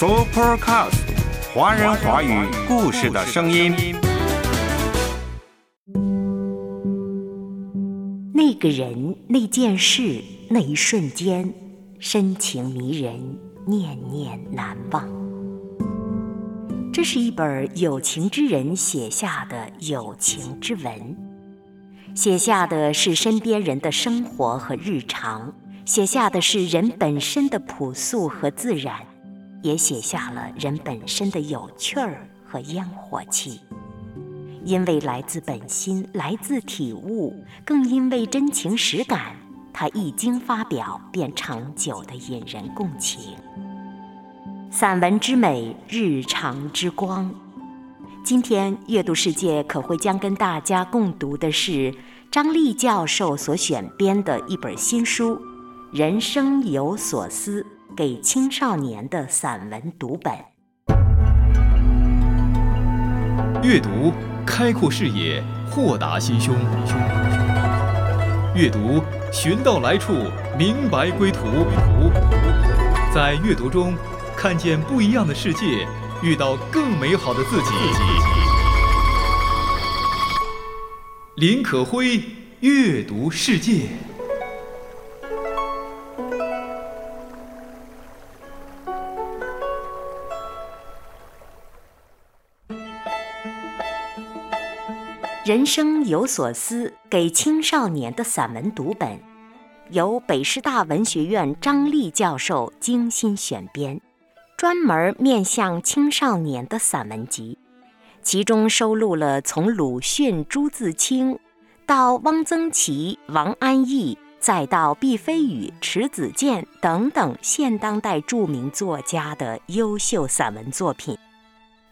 Supercast，华人华语故事的声音。那个人，那件事，那一瞬间，深情迷人，念念难忘。这是一本有情之人写下的有情之文，写下的是身边人的生活和日常。写下的是人本身的朴素和自然，也写下了人本身的有趣儿和烟火气。因为来自本心，来自体悟，更因为真情实感，它一经发表便长久的引人共情。散文之美，日常之光。今天阅读世界可会将跟大家共读的是张力教授所选编的一本新书。人生有所思，给青少年的散文读本。阅读开阔视野，豁达心胸。阅读寻到来处，明白归途。在阅读中看见不一样的世界，遇到更美好的自己。林可辉阅读世界。人生有所思，给青少年的散文读本，由北师大文学院张力教授精心选编，专门面向青少年的散文集。其中收录了从鲁迅、朱自清，到汪曾祺、王安忆，再到毕飞宇、迟子建等等现当代著名作家的优秀散文作品。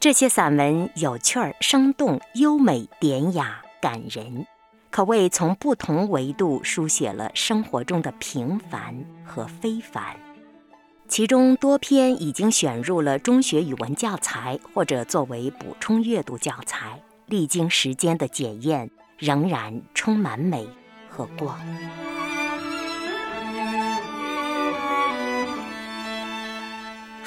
这些散文有趣儿、生动、优美、典雅、感人，可谓从不同维度书写了生活中的平凡和非凡。其中多篇已经选入了中学语文教材，或者作为补充阅读教材，历经时间的检验，仍然充满美和光。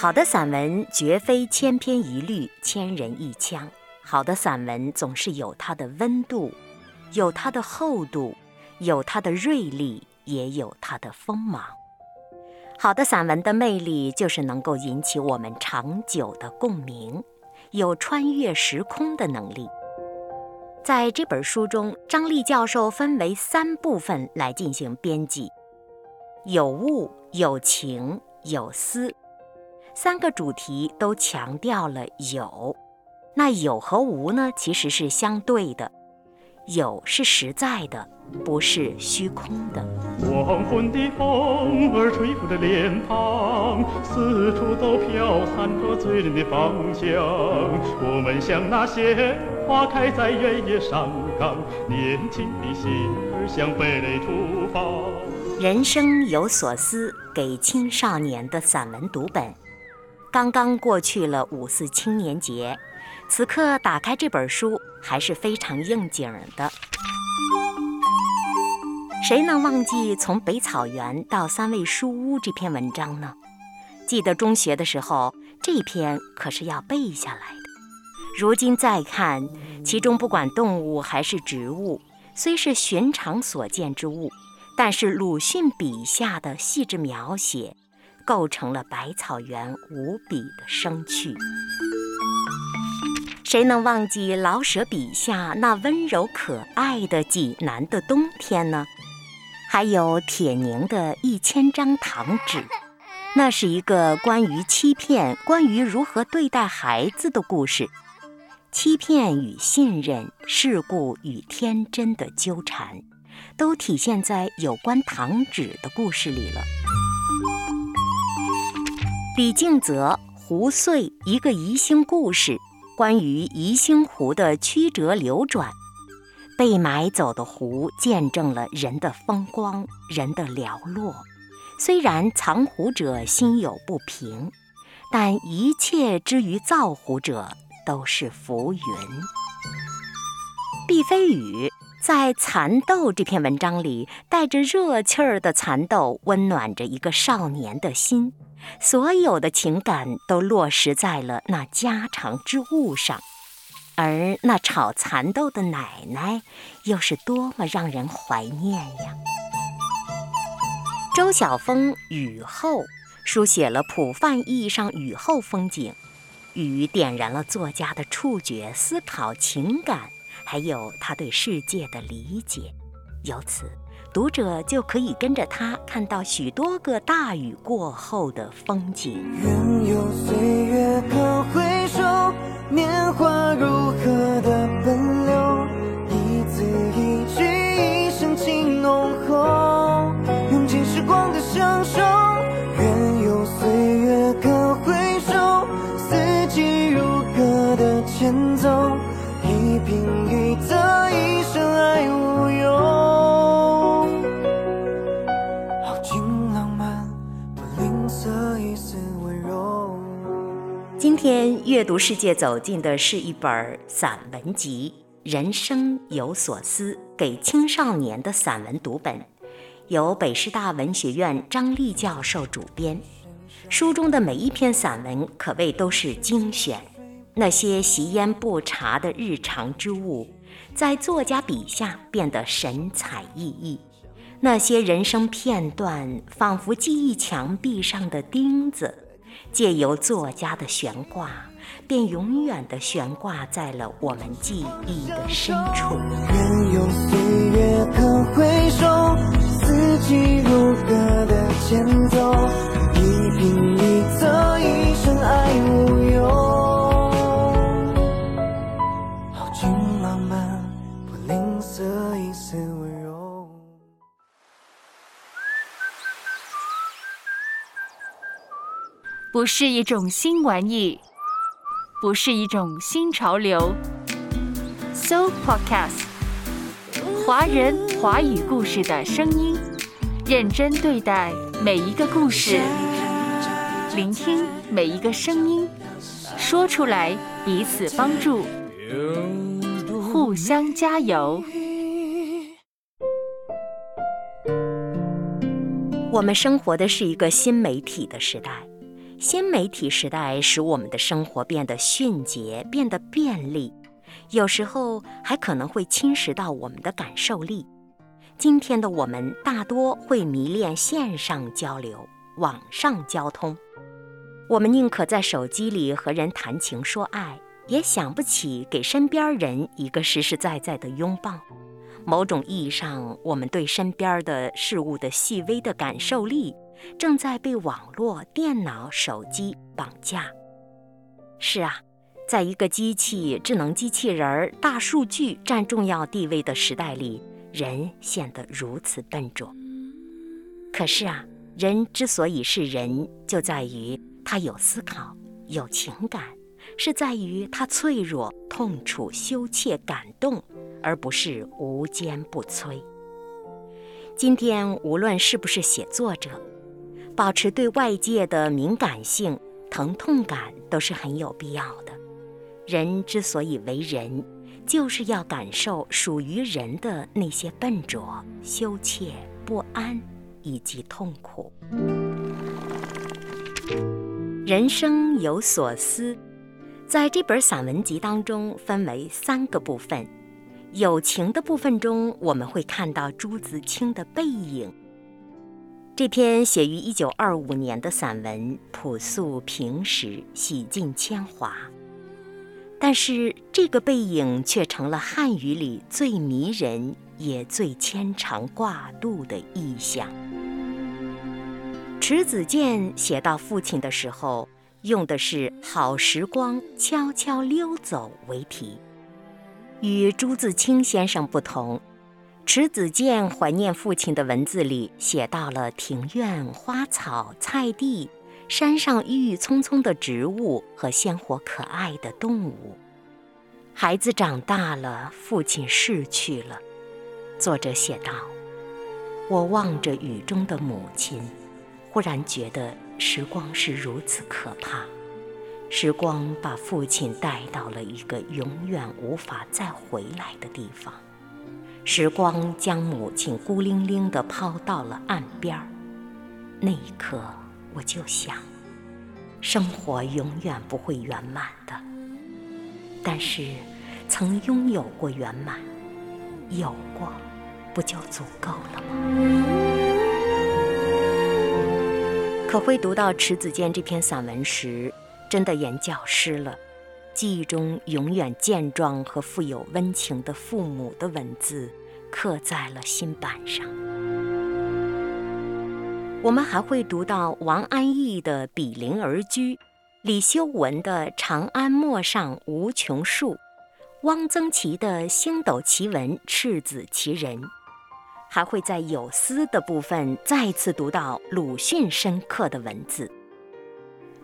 好的散文绝非千篇一律、千人一腔。好的散文总是有它的温度，有它的厚度，有它的锐利，也有它的锋芒。好的散文的魅力就是能够引起我们长久的共鸣，有穿越时空的能力。在这本书中，张力教授分为三部分来进行编辑：有物、有情、有思。三个主题都强调了有，那有和无呢？其实是相对的，有是实在的，不是虚空的。黄昏的风儿吹拂着脸庞，四处都飘散着醉人的芳香。我们像那些花开在原野上岗，年轻的心儿向蓓蕾出放。人生有所思，给青少年的散文读本。刚刚过去了五四青年节，此刻打开这本书还是非常应景的。谁能忘记从北草原到三味书屋这篇文章呢？记得中学的时候，这篇可是要背下来的。如今再看，其中不管动物还是植物，虽是寻常所见之物，但是鲁迅笔下的细致描写。构成了百草园无比的生趣。谁能忘记老舍笔下那温柔可爱的济南的冬天呢？还有铁凝的一千张糖纸，那是一个关于欺骗、关于如何对待孩子的故事。欺骗与信任、事故与天真的纠缠，都体现在有关糖纸的故事里了。李敬泽《湖碎》一个宜兴故事，关于宜兴湖的曲折流转。被买走的湖见证了人的风光，人的寥落。虽然藏湖者心有不平，但一切之于造湖者都是浮云。毕飞宇在《蚕豆》这篇文章里，带着热气儿的蚕豆，温暖着一个少年的心。所有的情感都落实在了那家常之物上，而那炒蚕豆的奶奶，又是多么让人怀念呀！周晓峰《雨后》书写了普泛意义上雨后风景，雨点燃了作家的触觉、思考、情感，还有他对世界的理解，由此。读者就可以跟着他看到许多个大雨过后的风景。愿有岁月可回首，年华如何的奔今天阅读世界走进的是一本散文集《人生有所思》，给青少年的散文读本，由北师大文学院张丽教授主编。书中的每一篇散文可谓都是精选，那些习烟不茶的日常之物，在作家笔下变得神采奕奕；那些人生片段，仿佛记忆墙壁上的钉子。借由作家的悬挂，便永远的悬挂在了我们记忆的深处。愿有岁月可回首，四季如歌的前奏，一颦一仄，一生爱无忧。不是一种新玩意，不是一种新潮流。So Podcast，华人华语故事的声音，认真对待每一个故事，聆听每一个声音，说出来彼此帮助，互相加油。我们生活的是一个新媒体的时代。新媒体时代使我们的生活变得迅捷，变得便利，有时候还可能会侵蚀到我们的感受力。今天的我们大多会迷恋线上交流、网上交通，我们宁可在手机里和人谈情说爱，也想不起给身边人一个实实在在的拥抱。某种意义上，我们对身边的事物的细微的感受力。正在被网络、电脑、手机绑架。是啊，在一个机器、智能机器人、大数据占重要地位的时代里，人显得如此笨拙。可是啊，人之所以是人，就在于他有思考、有情感，是在于他脆弱、痛楚、羞怯、感动，而不是无坚不摧。今天，无论是不是写作者，保持对外界的敏感性、疼痛感都是很有必要的。人之所以为人，就是要感受属于人的那些笨拙、羞怯、不安以及痛苦。人生有所思，在这本散文集当中分为三个部分。友情的部分中，我们会看到朱自清的背影。这篇写于一九二五年的散文，朴素平实，洗尽铅华。但是这个背影却成了汉语里最迷人也最牵肠挂肚的意象。迟子建写到父亲的时候，用的是“好时光悄悄溜走”为题，与朱自清先生不同。迟子建怀念父亲的文字里写到了庭院花草、菜地、山上郁郁葱葱的植物和鲜活可爱的动物。孩子长大了，父亲逝去了。作者写道：“我望着雨中的母亲，忽然觉得时光是如此可怕。时光把父亲带到了一个永远无法再回来的地方。”时光将母亲孤零零地抛到了岸边儿，那一刻，我就想。生活永远不会圆满的，但是曾拥有过圆满，有过，不就足够了吗？可辉读到迟子建这篇散文时，真的眼角湿了。记忆中永远健壮和富有温情的父母的文字，刻在了心板上。我们还会读到王安忆的《比邻而居》，李修文的《长安陌上无穷树》，汪曾祺的《星斗奇文赤子奇人》，还会在有思的部分再次读到鲁迅深刻的文字，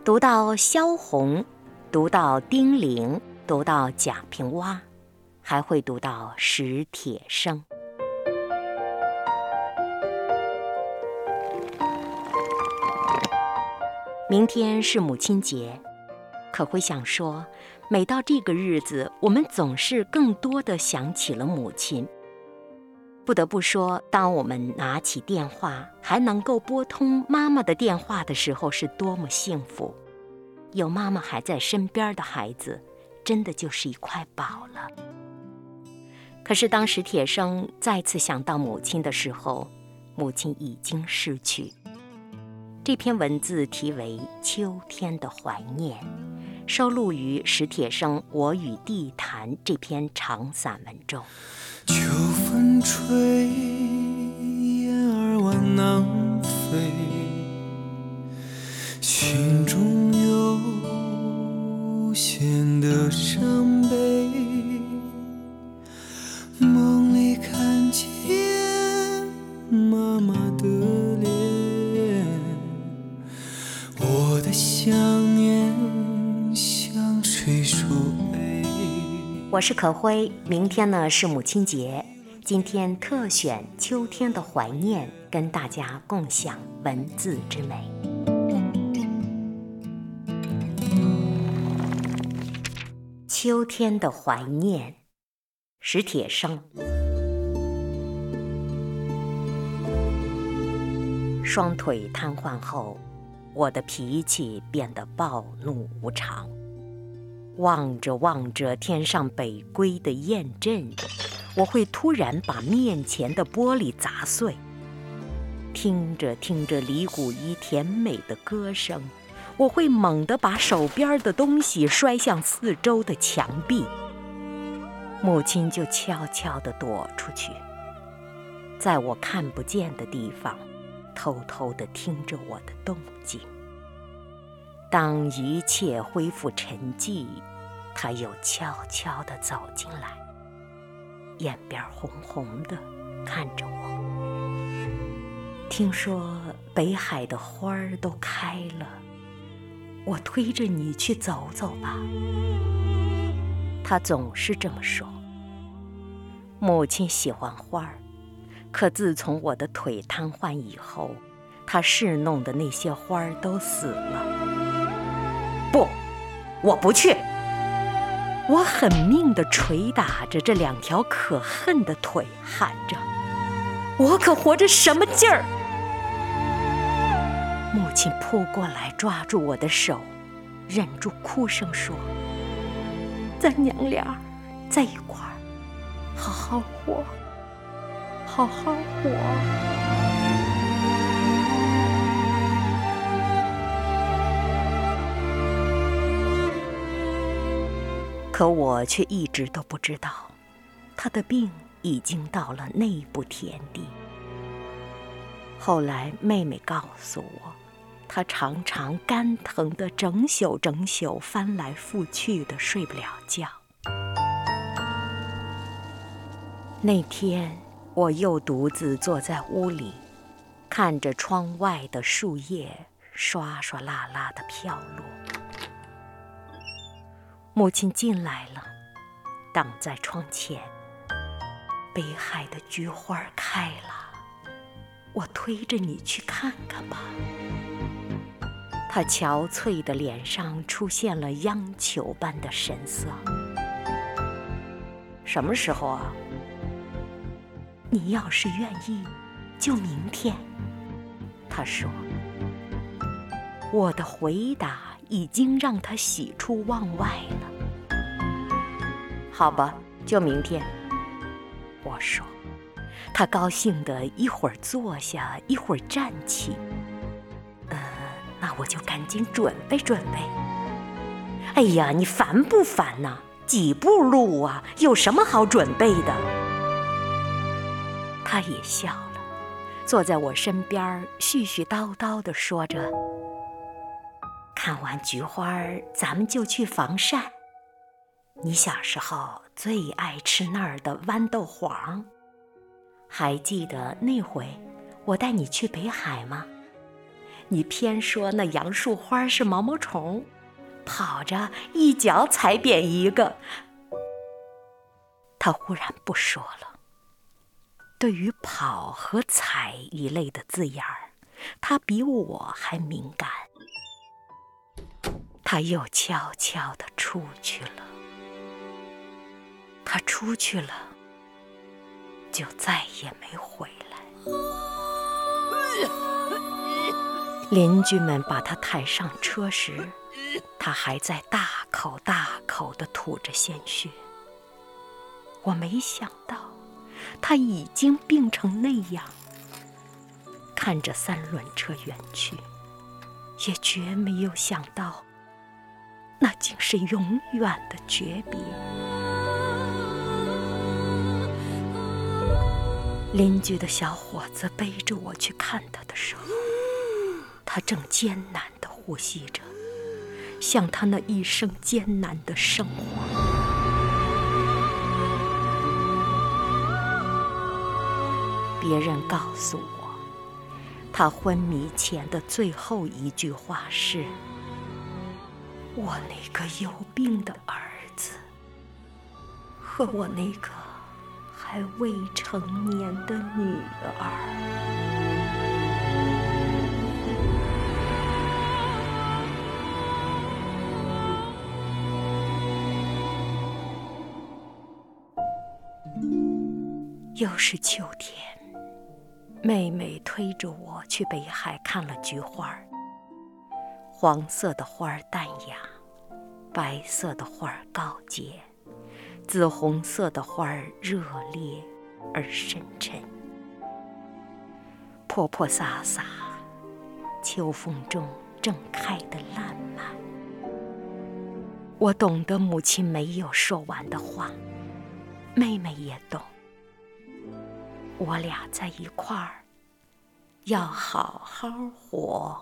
读到萧红。读到丁玲，读到贾平凹，还会读到史铁生。明天是母亲节，可会想说，每到这个日子，我们总是更多的想起了母亲。不得不说，当我们拿起电话还能够拨通妈妈的电话的时候，是多么幸福。有妈妈还在身边的孩子，真的就是一块宝了。可是当史铁生再次想到母亲的时候，母亲已经逝去。这篇文字题为《秋天的怀念》，收录于史铁生《我与地坛》这篇长散文中。秋风吹，雁儿往南飞，心中。的伤悲，梦里看见妈妈的脸，我的想念像水树泪。我是可辉，明天呢是母亲节，今天特选秋天的怀念，跟大家共享文字之美。秋天的怀念，史铁生。双腿瘫痪后，我的脾气变得暴怒无常。望着望着天上北归的雁阵，我会突然把面前的玻璃砸碎。听着听着李谷一甜美的歌声。我会猛地把手边的东西摔向四周的墙壁，母亲就悄悄地躲出去，在我看不见的地方，偷偷地听着我的动静。当一切恢复沉寂，他又悄悄地走进来，眼边红红的，看着我。听说北海的花儿都开了。我推着你去走走吧。他总是这么说。母亲喜欢花儿，可自从我的腿瘫痪以后，她侍弄的那些花儿都死了。不，我不去。我狠命地捶打着这两条可恨的腿，喊着：“我可活着什么劲儿？”母亲扑过来，抓住我的手，忍住哭声说：“咱娘俩在一块儿，好好活，好好活。”可我却一直都不知道，他的病已经到了那步田地。后来妹妹告诉我。他常常肝疼的整宿整宿翻来覆去的睡不了觉。那天我又独自坐在屋里，看着窗外的树叶刷刷啦啦的飘落。母亲进来了，挡在窗前。北海的菊花开了，我推着你去看看吧。他憔悴的脸上出现了央求般的神色。什么时候啊？你要是愿意，就明天。他说。我的回答已经让他喜出望外了。好吧，就明天。我说。他高兴的一会儿坐下，一会儿站起。我就赶紧准备准备。哎呀，你烦不烦呐？几步路啊，有什么好准备的？他也笑了，坐在我身边，絮絮叨叨地说着：“看完菊花，咱们就去房山。你小时候最爱吃那儿的豌豆黄。”还记得那回我带你去北海吗？你偏说那杨树花是毛毛虫，跑着一脚踩扁一个。他忽然不说了。对于“跑”和“踩”一类的字眼儿，他比我还敏感。他又悄悄地出去了。他出去了。就再也没回来。邻居们把他抬上车时，他还在大口大口地吐着鲜血。我没想到他已经病成那样。看着三轮车远去，也绝没有想到，那竟是永远的诀别。邻居的小伙子背着我去看他的时候，他正艰难地呼吸着，像他那一生艰难的生活。别人告诉我，他昏迷前的最后一句话是：“我那个有病的儿子和我那个……”还未成年的女儿。是秋天，妹妹推着我去北海看了菊花黄色的花儿淡雅，白色的花儿高洁。紫红色的花儿热烈而深沉，泼泼洒洒，秋风中正开得烂漫。我懂得母亲没有说完的话，妹妹也懂。我俩在一块儿，要好好活。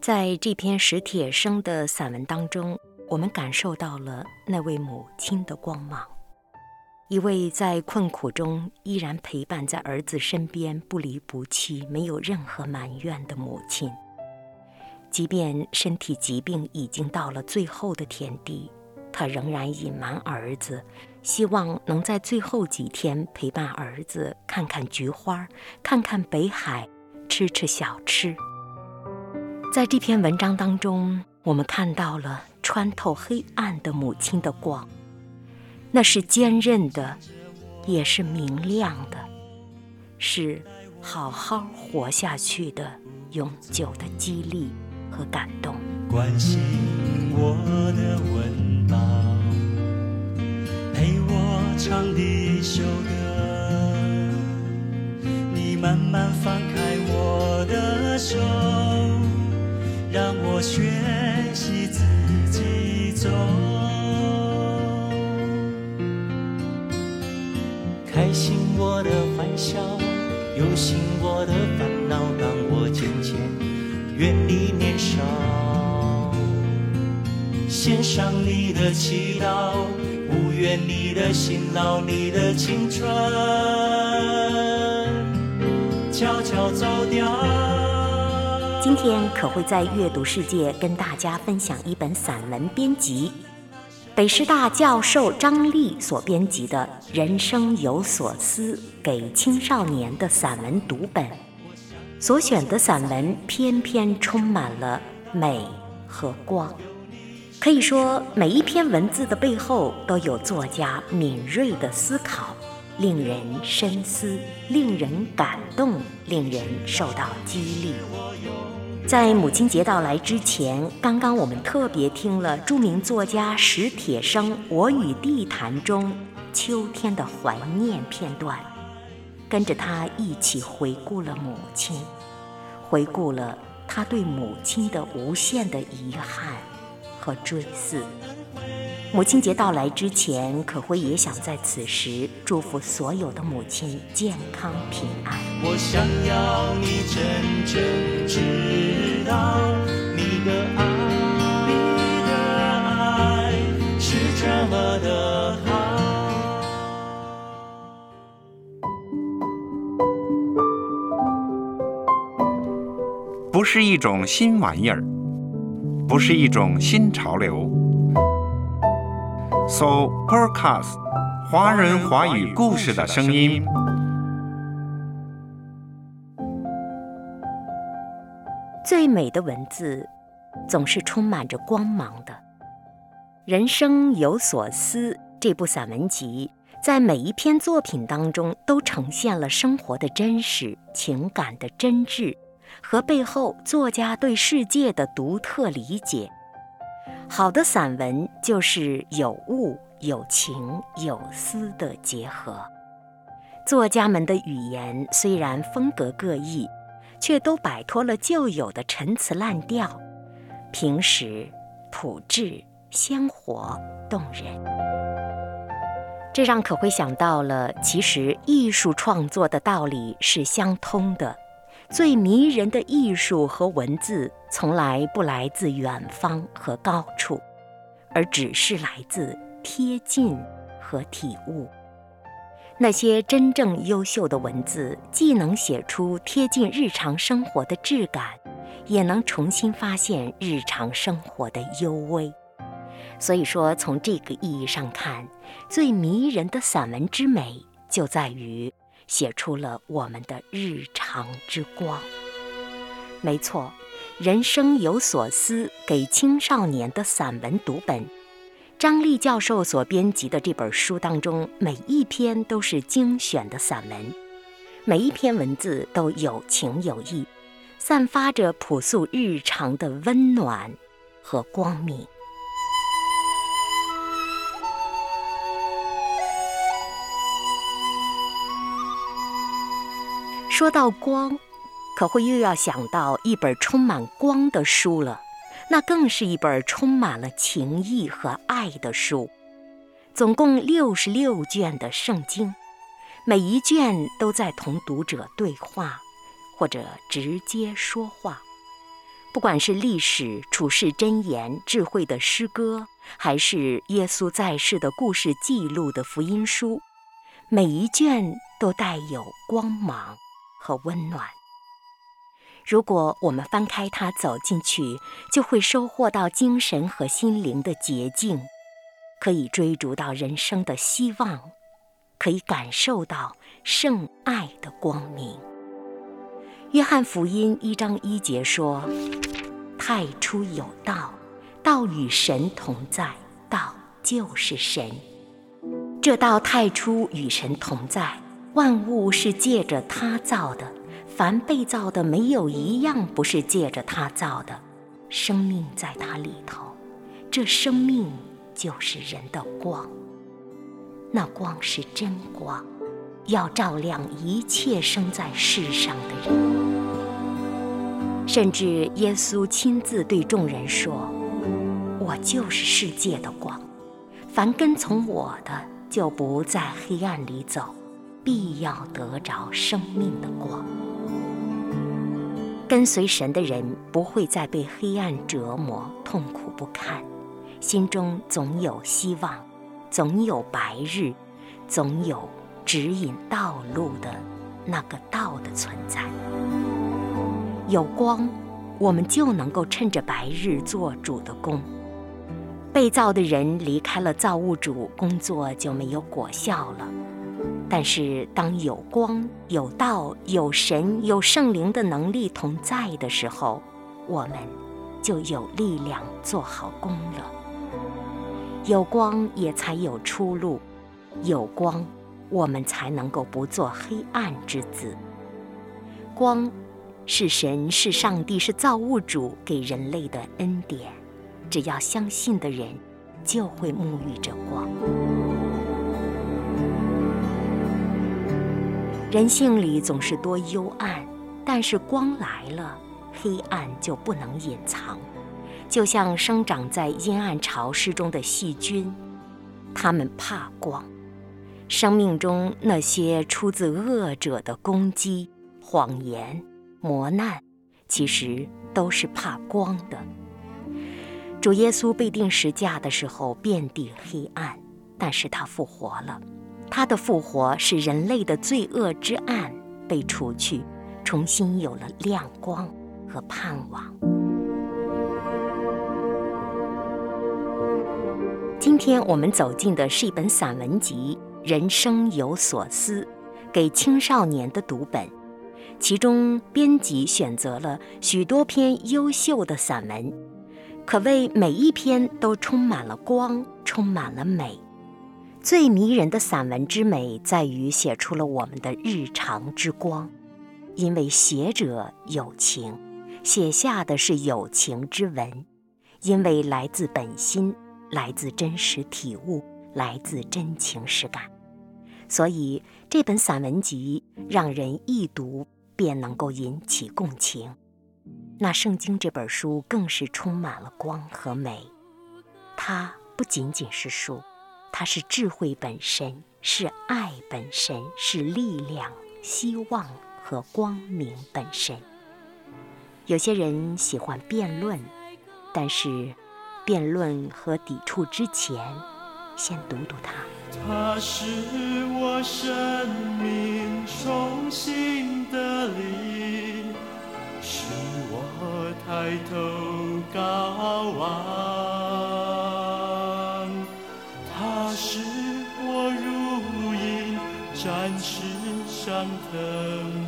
在这篇史铁生的散文当中，我们感受到了那位母亲的光芒，一位在困苦中依然陪伴在儿子身边、不离不弃、没有任何埋怨的母亲。即便身体疾病已经到了最后的田地，他仍然隐瞒儿子，希望能在最后几天陪伴儿子，看看菊花，看看北海，吃吃小吃。在这篇文章当中，我们看到了穿透黑暗的母亲的光，那是坚韧的，也是明亮的，是好好活下去的永久的激励和感动。关心我的温唱的一首歌，你慢慢放开我的手。让我学习自己走，开心我的欢笑，忧心我的烦恼，让我渐渐远离年少。献上你的祈祷，不愿你的辛劳，你的青春悄悄走掉。今天可会在阅读世界跟大家分享一本散文编辑，北师大教授张丽所编辑的《人生有所思》给青少年的散文读本。所选的散文篇篇充满了美和光，可以说每一篇文字的背后都有作家敏锐的思考，令人深思，令人感动，令人受到激励。在母亲节到来之前，刚刚我们特别听了著名作家史铁生《我与地坛》中秋天的怀念片段，跟着他一起回顾了母亲，回顾了他对母亲的无限的遗憾和追思。母亲节到来之前，可辉也想在此时祝福所有的母亲健康平安。我想要你真正知道，你的爱，你的爱是这么的好。不是一种新玩意儿，不是一种新潮流。So Podcast，华人华语故事的声音。最美的文字，总是充满着光芒的。人生有所思这部散文集，在每一篇作品当中，都呈现了生活的真实、情感的真挚，和背后作家对世界的独特理解。好的散文就是有物、有情、有思的结合。作家们的语言虽然风格各异，却都摆脱了旧有的陈词滥调，平实、朴质、鲜活、动人。这让可会想到了，其实艺术创作的道理是相通的。最迷人的艺术和文字，从来不来自远方和高处，而只是来自贴近和体悟。那些真正优秀的文字，既能写出贴近日常生活的质感，也能重新发现日常生活的幽微。所以说，从这个意义上看，最迷人的散文之美，就在于。写出了我们的日常之光。没错，人生有所思，给青少年的散文读本。张力教授所编辑的这本书当中，每一篇都是精选的散文，每一篇文字都有情有义，散发着朴素日常的温暖和光明。说到光，可会又要想到一本充满光的书了，那更是一本充满了情意和爱的书。总共六十六卷的圣经，每一卷都在同读者对话，或者直接说话。不管是历史、处世箴言、智慧的诗歌，还是耶稣在世的故事记录的福音书，每一卷都带有光芒。和温暖。如果我们翻开它走进去，就会收获到精神和心灵的洁净，可以追逐到人生的希望，可以感受到圣爱的光明。约翰福音一章一节说：“太初有道，道与神同在，道就是神。这道太初与神同在。”万物是借着他造的，凡被造的没有一样不是借着他造的。生命在他里头，这生命就是人的光。那光是真光，要照亮一切生在世上的人。甚至耶稣亲自对众人说：“我就是世界的光，凡跟从我的，就不在黑暗里走。”必要得着生命的光。跟随神的人不会再被黑暗折磨、痛苦不堪，心中总有希望，总有白日，总有指引道路的那个道的存在。有光，我们就能够趁着白日做主的工。被造的人离开了造物主，工作就没有果效了。但是，当有光、有道、有神、有圣灵的能力同在的时候，我们就有力量做好工了。有光也才有出路，有光我们才能够不做黑暗之子。光，是神，是上帝，是造物主给人类的恩典。只要相信的人，就会沐浴着光。人性里总是多幽暗，但是光来了，黑暗就不能隐藏。就像生长在阴暗潮湿中的细菌，它们怕光。生命中那些出自恶者的攻击、谎言、磨难，其实都是怕光的。主耶稣被钉十架的时候，遍地黑暗，但是他复活了。他的复活使人类的罪恶之暗被除去，重新有了亮光和盼望。今天我们走进的是一本散文集。人生有所思，给青少年的读本，其中编辑选择了许多篇优秀的散文，可谓每一篇都充满了光，充满了美。最迷人的散文之美，在于写出了我们的日常之光，因为写者有情，写下的是有情之文，因为来自本心，来自真实体悟，来自真情实感。所以这本散文集让人一读便能够引起共情，那《圣经》这本书更是充满了光和美。它不仅仅是书，它是智慧本身，是爱本身，是力量、希望和光明本身。有些人喜欢辩论，但是辩论和抵触之前，先读读它。它是我生命重新的力，使我抬头高望。它是我如鹰展翅上腾，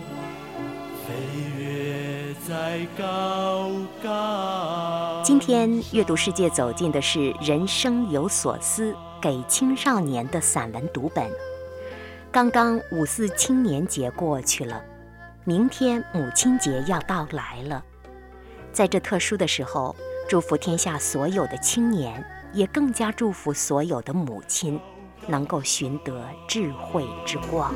飞跃在高高。今天阅读世界走进的是人生有所思。给青少年的散文读本。刚刚五四青年节过去了，明天母亲节要到来了。在这特殊的时候，祝福天下所有的青年，也更加祝福所有的母亲，能够寻得智慧之光。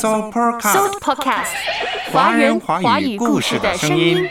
Soul Podcast，华人华语华语故事的声音。